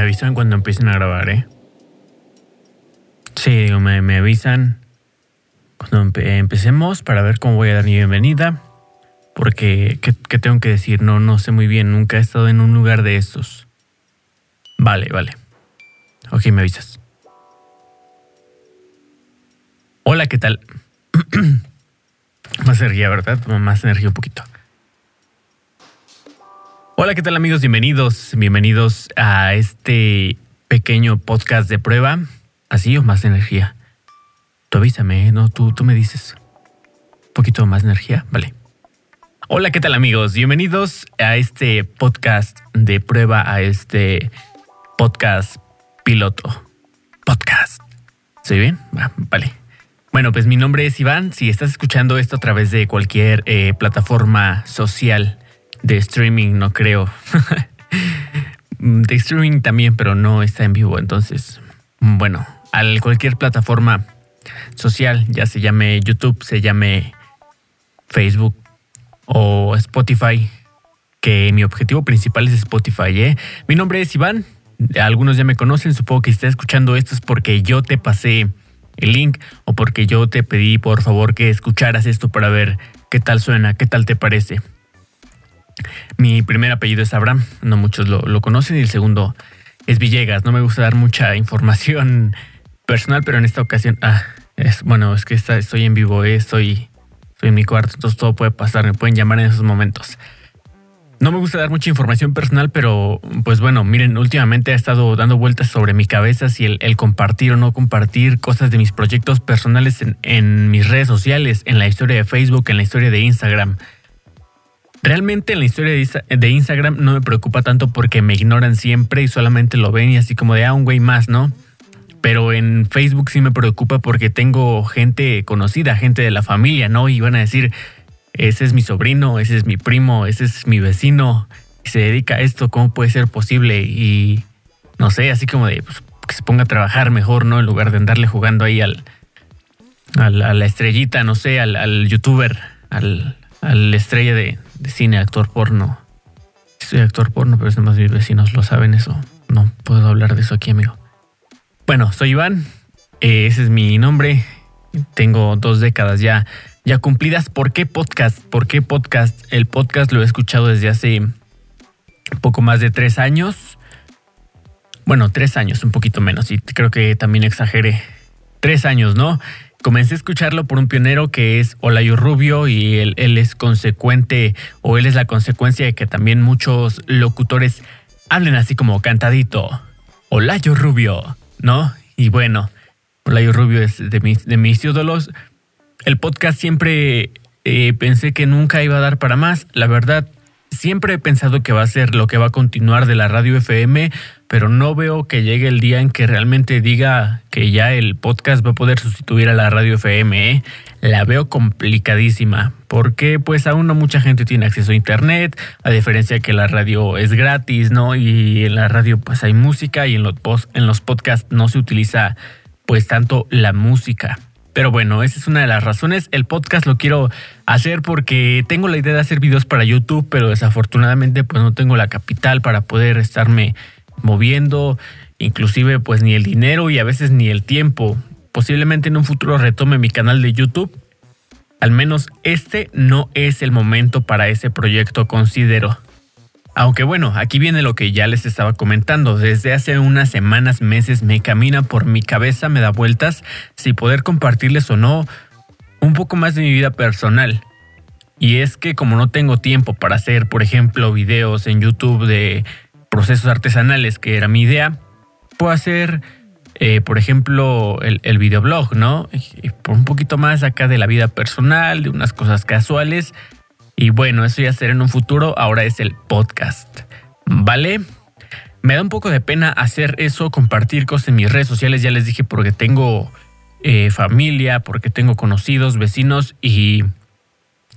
Me avisan cuando empiecen a grabar, ¿eh? Sí, me, me avisan cuando empecemos para ver cómo voy a dar mi bienvenida. Porque, ¿qué, tengo que decir? No, no sé muy bien. Nunca he estado en un lugar de estos. Vale, vale. Ok, me avisas. Hola, ¿qué tal? más energía, ¿verdad? Más energía un poquito. Hola, ¿qué tal amigos? Bienvenidos, bienvenidos a este pequeño podcast de prueba. ¿Así o más energía? Tú avísame. ¿no? Tú, tú me dices. Un poquito más energía, vale. Hola, ¿qué tal amigos? Bienvenidos a este podcast de prueba, a este podcast piloto. Podcast. ¿Estoy bien? vale. Bueno, pues mi nombre es Iván. Si estás escuchando esto a través de cualquier eh, plataforma social de streaming, no creo. de streaming también, pero no está en vivo. Entonces, bueno, a cualquier plataforma social, ya se llame YouTube, se llame Facebook o Spotify, que mi objetivo principal es Spotify. ¿eh? Mi nombre es Iván. Algunos ya me conocen, supongo que si estás escuchando esto es porque yo te pasé el link o porque yo te pedí por favor que escucharas esto para ver qué tal suena, qué tal te parece. Mi primer apellido es Abraham, no muchos lo, conocen, y el segundo es Villegas. No me gusta dar mucha información personal, pero en esta ocasión, ah, es, bueno, es que estoy en vivo, eh, estoy, estoy en mi cuarto, entonces todo puede pasar, me pueden llamar en esos momentos. No me gusta dar mucha información personal, pero pues bueno, miren, últimamente ha estado dando vueltas sobre mi cabeza si el, compartir o no compartir cosas de mis proyectos personales en, en, mis redes sociales, en la historia de Facebook, en la historia de Instagram. Realmente en la historia de Instagram no me preocupa tanto porque me ignoran siempre y solamente lo ven y así como de, ah, un güey más, ¿no? Pero en Facebook sí me preocupa porque tengo gente conocida, gente de la familia, ¿no? Y van a decir, ese es mi sobrino, ese es mi primo, ese es mi vecino, y se dedica a esto, ¿cómo puede ser posible? Y no sé, así como de pues, que se ponga a trabajar mejor, ¿no? En lugar de andarle jugando ahí al, a la estrellita, no sé, al, al youtuber, al, al estrella de, cine, actor porno. Soy actor porno, pero es más mis vecinos lo saben eso. No puedo hablar de eso aquí, amigo. Bueno, soy Iván. Eh, ese es mi nombre. Tengo dos décadas ya, ya cumplidas. ¿Por qué podcast? ¿Por qué podcast? El podcast lo he escuchado desde hace poco más de tres años. Bueno, tres años, un poquito menos. Y creo que también exageré. Tres años, ¿no? Comencé a escucharlo por un pionero que es Olayo Rubio y él, es consecuente o él es la consecuencia de que también muchos locutores hablen así como cantadito. Olayo Rubio, ¿no? Y bueno, Olayo Rubio es de mis, de mis ídolos. El podcast siempre eh, pensé que nunca iba a dar para más. La verdad, siempre he pensado que va a ser lo que va a continuar de la radio FM, pero no veo que llegue el día en que realmente diga que ya el podcast va a poder sustituir a la radio FM. ¿eh? La veo complicadísima, porque pues aún no mucha gente tiene acceso a internet, a diferencia que la radio es gratis, ¿no? Y en la radio pues hay música y en los, en los podcasts no se utiliza pues tanto la música. Pero bueno, esa es una de las razones. El podcast lo quiero hacer porque tengo la idea de hacer videos para YouTube, pero desafortunadamente pues no tengo la capital para poder estarme moviendo, inclusive pues ni el dinero y a veces ni el tiempo. Posiblemente en un futuro retome mi canal de YouTube. Al menos este no es el momento para ese proyecto, considero. Aunque bueno, aquí viene lo que ya les estaba comentando. Desde hace unas semanas, meses, me camina por mi cabeza, me da vueltas si poder compartirles o no un poco más de mi vida personal. Y es que como no tengo tiempo para hacer, por ejemplo, videos en YouTube de procesos artesanales, que era mi idea, puedo hacer, eh, por ejemplo, el, el videoblog, ¿no? Por un poquito más acá de la vida personal, de unas cosas casuales y bueno, eso ya será en un futuro, ahora es el podcast. ¿Vale? Me da un poco de pena hacer eso, compartir cosas en mis redes sociales, ya les dije, porque tengo eh, familia, porque tengo conocidos, vecinos y,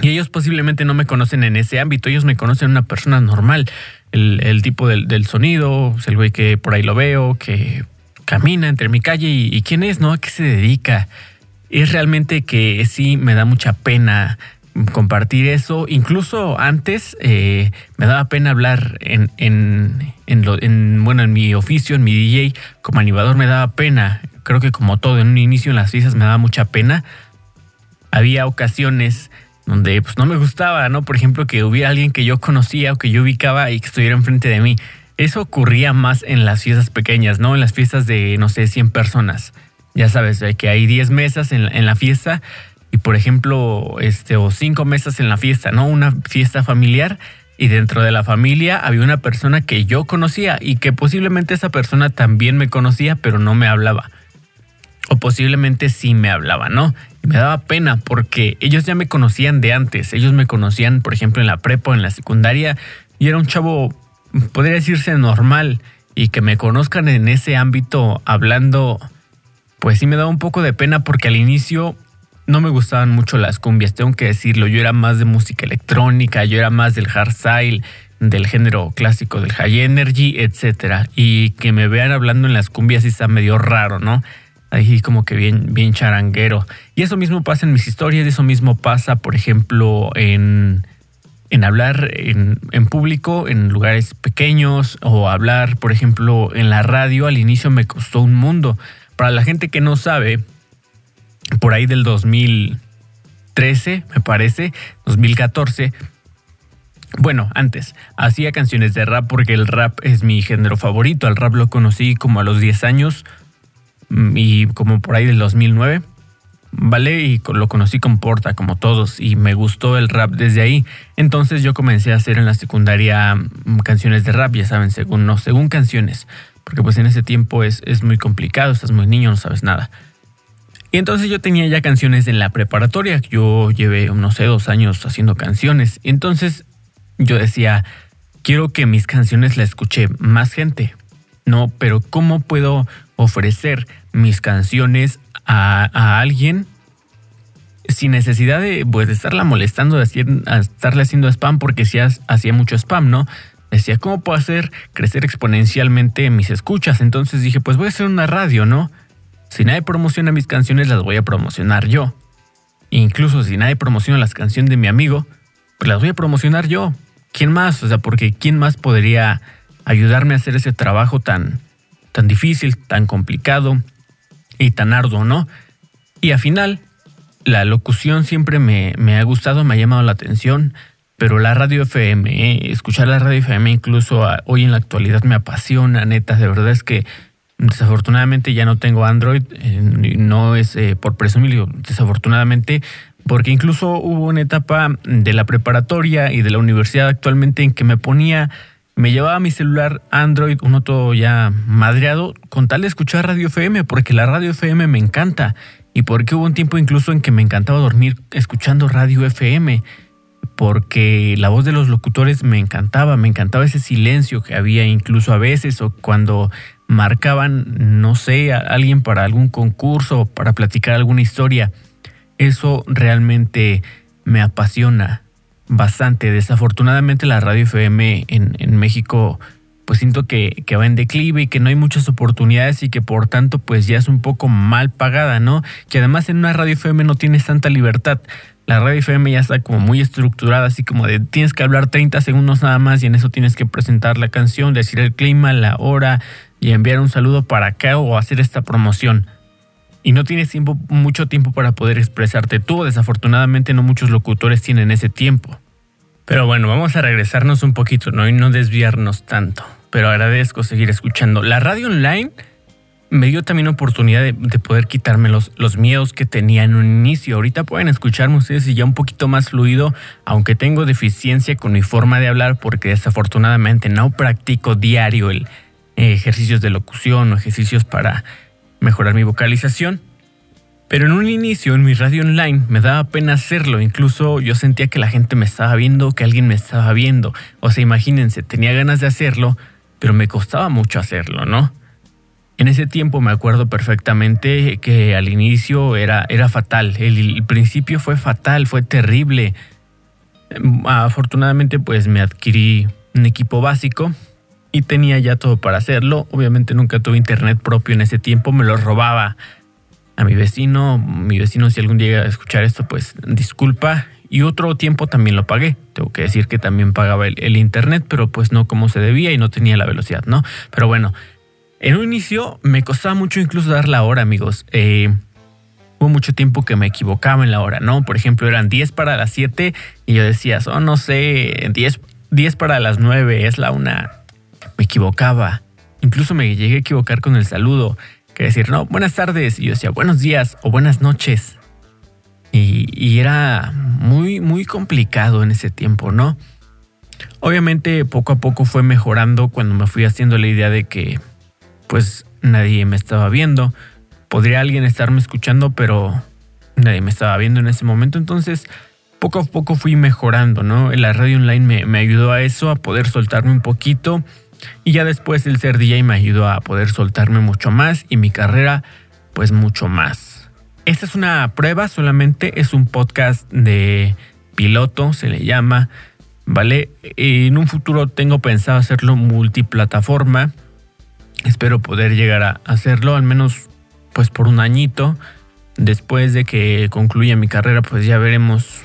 y, ellos posiblemente no me conocen en ese ámbito, ellos me conocen una persona normal, el, tipo del, sonido, el güey que por ahí lo veo, que camina entre mi calle y, quién es, ¿no? ¿A qué se dedica? Es realmente que sí me da mucha pena compartir eso. Incluso antes eh, me daba pena hablar en, en, en, bueno, en mi oficio, en mi DJ, como animador me daba pena. Creo que como todo, en un inicio en las fiestas me daba mucha pena. Había ocasiones donde pues no me gustaba, ¿no? Por ejemplo, que hubiera alguien que yo conocía o que yo ubicaba y que estuviera enfrente de mí. Eso ocurría más en las fiestas pequeñas, ¿no? En las fiestas de, no sé, 100 personas. Ya sabes, que hay 10 mesas en, en la fiesta y por ejemplo, este, o cinco mesas en la fiesta, ¿no? Una fiesta familiar y dentro de la familia había una persona que yo conocía y que posiblemente esa persona también me conocía, pero no me hablaba. O posiblemente sí me hablaba, ¿no? Y me daba pena porque ellos ya me conocían de antes. Ellos me conocían, por ejemplo, en la prepa o en la secundaria y era un chavo, podría decirse normal y que me conozcan en ese ámbito hablando, pues sí me daba un poco de pena porque al inicio no me gustaban mucho las cumbias, tengo que decirlo. Yo era más de música electrónica, yo era más del hardstyle, del género clásico, del high energy, etc. Y que me vean hablando en las cumbias y está medio raro, ¿no? Ahí como que bien, bien charanguero. Y eso mismo pasa en mis historias, eso mismo pasa, por ejemplo, en, en hablar en, en, público, en lugares pequeños, o hablar, por ejemplo, en la radio. Al inicio me costó un mundo. Para la gente que no sabe, por ahí del 2013, me parece, 2014. Bueno, antes, hacía canciones de rap porque el rap es mi género favorito. Al rap lo conocí como a los 10 años y como por ahí del 2009. ¿Vale? Y lo conocí con Porta, como todos, y me gustó el rap desde ahí. Entonces yo comencé a hacer en la secundaria mm, canciones de rap, ya saben, según, no, según canciones, porque pues en ese tiempo es, es muy complicado, estás muy niño, no sabes nada. Y entonces yo tenía ya canciones en la preparatoria. Yo llevé, no sé, dos años haciendo canciones. Y entonces yo decía, quiero que mis canciones la escuche más gente. No, pero ¿cómo puedo ofrecer mis canciones a, alguien sin necesidad de, pues, estarla molestando, de estarle haciendo spam, porque si hacía mucho spam, ¿no? Decía, ¿cómo puedo hacer crecer exponencialmente mis escuchas? Entonces dije, pues voy a hacer una radio, ¿no? Si nadie promociona mis canciones, las voy a promocionar yo. Incluso si nadie promociona las canciones de mi amigo, pues las voy a promocionar yo. ¿Quién más? O sea, porque ¿quién más podría ayudarme a hacer ese trabajo tan, tan difícil, tan complicado y tan arduo, ¿no? Y al final, la locución siempre me, me, ha gustado, me ha llamado la atención, pero la radio FM, ¿eh? escuchar la radio FM incluso hoy en la actualidad me apasiona, neta, de verdad es que Desafortunadamente ya no tengo Android, eh, no es eh, por presumir, desafortunadamente, porque incluso hubo una etapa de la preparatoria y de la universidad actualmente en que me ponía, me llevaba mi celular Android, uno todo ya madreado, con tal de escuchar radio FM, porque la radio FM me encanta y porque hubo un tiempo incluso en que me encantaba dormir escuchando radio FM porque la voz de los locutores me encantaba, me encantaba ese silencio que había incluso a veces o cuando marcaban, no sé, a alguien para algún concurso, para platicar alguna historia. Eso realmente me apasiona bastante. Desafortunadamente la radio FM en, en México pues siento que, que, va en declive y que no hay muchas oportunidades y que por tanto pues ya es un poco mal pagada, ¿no? Que además en una radio FM no tienes tanta libertad. La radio FM ya está como muy estructurada, así como de tienes que hablar 30 segundos nada más y en eso tienes que presentar la canción, decir el clima, la hora, y enviar un saludo para acá o hacer esta promoción. Y no tienes tiempo, mucho tiempo para poder expresarte tú. Desafortunadamente no muchos locutores tienen ese tiempo. Pero bueno, vamos a regresarnos un poquito, ¿no? Y no desviarnos tanto. Pero agradezco seguir escuchando. La radio online me dio también oportunidad de, poder quitarme los, los, miedos que tenía en un inicio. Ahorita pueden escucharme ustedes y ya un poquito más fluido, aunque tengo deficiencia con mi forma de hablar porque desafortunadamente no practico diario el, ejercicios de locución o ejercicios para mejorar mi vocalización. Pero en un inicio, en mi radio online, me daba pena hacerlo. Incluso yo sentía que la gente me estaba viendo, que alguien me estaba viendo. O sea, imagínense, tenía ganas de hacerlo, pero me costaba mucho hacerlo, ¿no? En ese tiempo me acuerdo perfectamente que al inicio era, era fatal. el principio fue fatal, fue terrible. Afortunadamente, pues me adquirí un equipo básico y tenía ya todo para hacerlo. Obviamente nunca tuve internet propio en ese tiempo, me lo robaba a mi vecino. Mi vecino, si algún día llega a escuchar esto, pues disculpa y otro tiempo también lo pagué. Tengo que decir que también pagaba el, internet, pero pues no como se debía y no tenía la velocidad, ¿no? Pero bueno, en un inicio me costaba mucho incluso dar la hora, amigos. Eh, hubo mucho tiempo que me equivocaba en la hora, ¿no? Por ejemplo, eran 10 para las 7 y yo decía, oh, no sé, 10, 10 para las 9, es la una. Me equivocaba. Incluso me llegué a equivocar con el saludo, que decir, no, buenas tardes. Y yo decía, buenos días o buenas noches. Y, era muy, muy complicado en ese tiempo, ¿no? Obviamente poco a poco fue mejorando cuando me fui haciendo la idea de que pues nadie me estaba viendo. Podría alguien estarme escuchando, pero nadie me estaba viendo en ese momento. Entonces, poco a poco fui mejorando, ¿no? La radio online me, me ayudó a eso, a poder soltarme un poquito. Y ya después el ser DJ me ayudó a poder soltarme mucho más y mi carrera, pues mucho más. Esta es una prueba, solamente es un podcast de piloto, se le llama, ¿vale? En un futuro tengo pensado hacerlo multiplataforma. Espero poder llegar a hacerlo, al menos pues por un añito. Después de que concluya mi carrera, pues ya veremos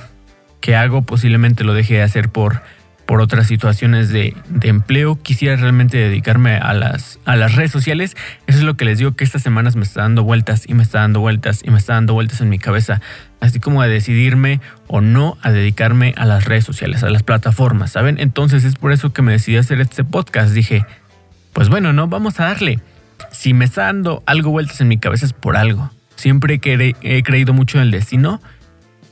qué hago. Posiblemente lo deje de hacer por por otras situaciones de, empleo. Quisiera realmente dedicarme a las, a las redes sociales. Eso es lo que les digo que estas semanas me está dando vueltas y me está dando vueltas y me está dando vueltas en mi cabeza. Así como a decidirme o no a dedicarme a las redes sociales, a las plataformas, ¿saben? Entonces es por eso que me decidí hacer este podcast. Dije, pues bueno, no, vamos a darle. Si me está dando algo vueltas en mi cabeza es por algo. Siempre que he creído mucho en el destino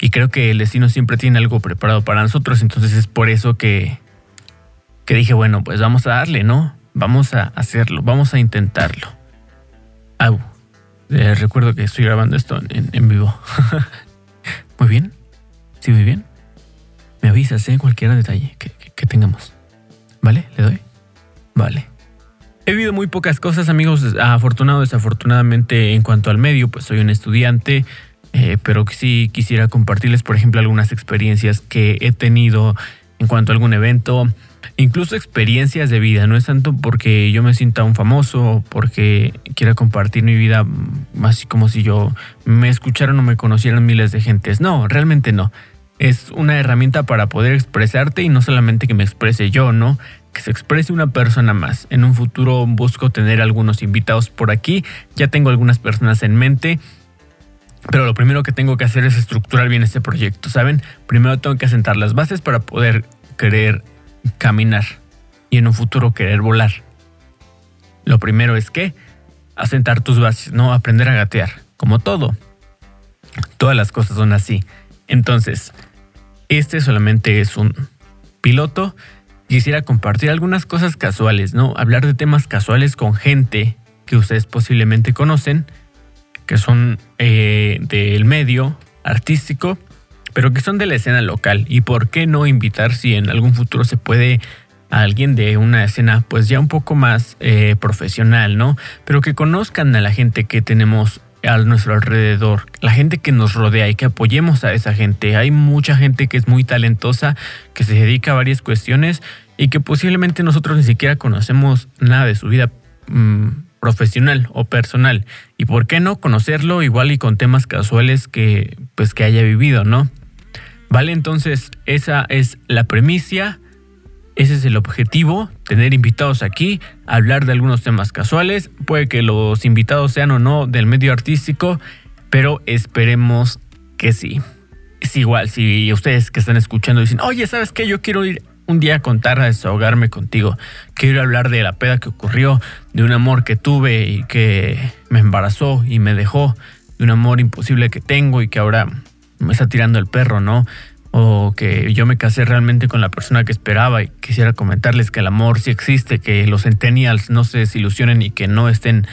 y creo que el destino siempre tiene algo preparado para nosotros, entonces es por eso que, que dije, bueno, pues vamos a darle, ¿no? Vamos a hacerlo, vamos a intentarlo. Ah, recuerdo que estoy grabando esto en, vivo. muy bien, sí, muy bien. Me avisas, ¿eh? Cualquier detalle que, que tengamos. ¿Vale? ¿Le doy? Vale. He vivido muy pocas cosas, amigos, afortunado, desafortunadamente en cuanto al medio, pues soy un estudiante, eh, pero sí quisiera compartirles, por ejemplo, algunas experiencias que he tenido en cuanto a algún evento, incluso experiencias de vida. No es tanto porque yo me sienta un famoso, porque quiera compartir mi vida, mm, así como si yo me escucharan o me conocieran miles de gentes. No, realmente no. Es una herramienta para poder expresarte y no solamente que me exprese yo, ¿no? Que se exprese una persona más. En un futuro busco tener algunos invitados por aquí. Ya tengo algunas personas en mente pero lo primero que tengo que hacer es estructurar bien este proyecto, ¿saben? Primero tengo que asentar las bases para poder querer caminar y en un futuro querer volar. Lo primero es que asentar tus bases, no aprender a gatear, como todo. Todas las cosas son así. Entonces, este solamente es un piloto. Quisiera compartir algunas cosas casuales, ¿no? Hablar de temas casuales con gente que ustedes posiblemente conocen que son eh, del medio artístico, pero que son de la escena local. ¿Y por qué no invitar si en algún futuro se puede a alguien de una escena pues ya un poco más eh, profesional, ¿no? Pero que conozcan a la gente que tenemos a nuestro alrededor, la gente que nos rodea y que apoyemos a esa gente. Hay mucha gente que es muy talentosa, que se dedica a varias cuestiones y que posiblemente nosotros ni siquiera conocemos nada de su vida mm, profesional o personal. Y por qué no conocerlo igual y con temas casuales que pues que haya vivido, ¿no? Vale, entonces esa es la premisa, ese es el objetivo, tener invitados aquí, hablar de algunos temas casuales, puede que los invitados sean o no del medio artístico, pero esperemos que sí. Es igual, si ustedes que están escuchando dicen, oye, ¿sabes qué? Yo quiero ir un día contar a desahogarme contigo. Quiero hablar de la peda que ocurrió, de un amor que tuve y que me embarazó y me dejó, de un amor imposible que tengo y que ahora me está tirando el perro, ¿no? O que yo me casé realmente con la persona que esperaba y quisiera comentarles que el amor sí existe, que los centennials no se desilusionen y que no estén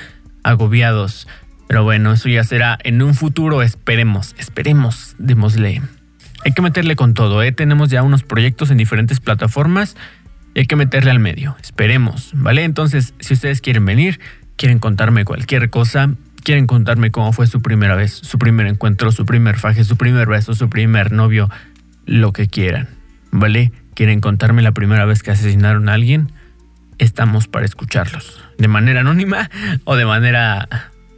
agobiados. Pero bueno, eso ya será en un futuro, esperemos, esperemos, démosle hay que meterle con todo, ¿eh? Tenemos ya unos proyectos en diferentes plataformas y hay que meterle al medio. Esperemos, ¿vale? Entonces, si ustedes quieren venir, quieren contarme cualquier cosa, quieren contarme cómo fue su primera vez, su primer encuentro, su primer faje, su primer beso, su primer novio, lo que quieran, ¿vale? Quieren contarme la primera vez que asesinaron a alguien, estamos para escucharlos. De manera anónima o de manera,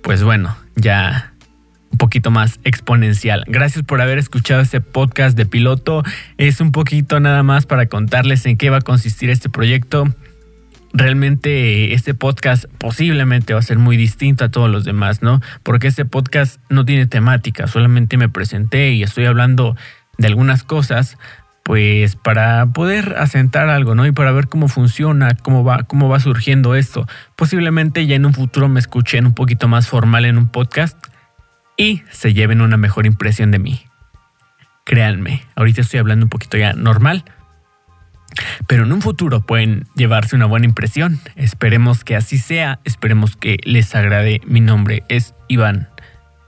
pues bueno, ya un poquito más exponencial. Gracias por haber escuchado este podcast de piloto. Es un poquito nada más para contarles en qué va a consistir este proyecto. Realmente este podcast posiblemente va a ser muy distinto a todos los demás, ¿no? Porque este podcast no tiene temática, solamente me presenté y estoy hablando de algunas cosas, pues para poder asentar algo, ¿no? Y para ver cómo funciona, cómo va, cómo va surgiendo esto. Posiblemente ya en un futuro me escuchen un poquito más formal en un podcast y se lleven una mejor impresión de mí. Créanme, ahorita estoy hablando un poquito ya normal, pero en un futuro pueden llevarse una buena impresión. Esperemos que así sea, esperemos que les agrade. Mi nombre es Iván.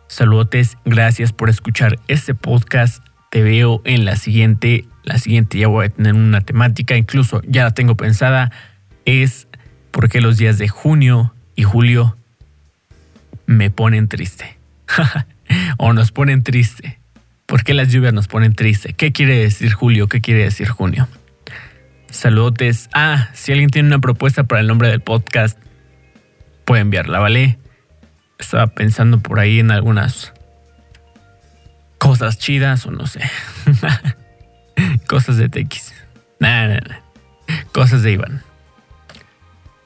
Saludotes, gracias por escuchar este podcast. Te veo en la siguiente. La siguiente ya voy a tener una temática, incluso ya la tengo pensada. Es por qué los días de junio y julio me ponen triste. o nos ponen triste. ¿Por qué las lluvias nos ponen triste? ¿Qué quiere decir julio? ¿Qué quiere decir junio? Saludotes. Ah, si alguien tiene una propuesta para el nombre del podcast, puede enviarla, ¿vale? Estaba pensando por ahí en algunas cosas chidas o no sé. cosas de TX. Nah, Cosas de Iván.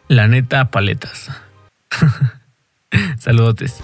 La neta, paletas. Saludotes.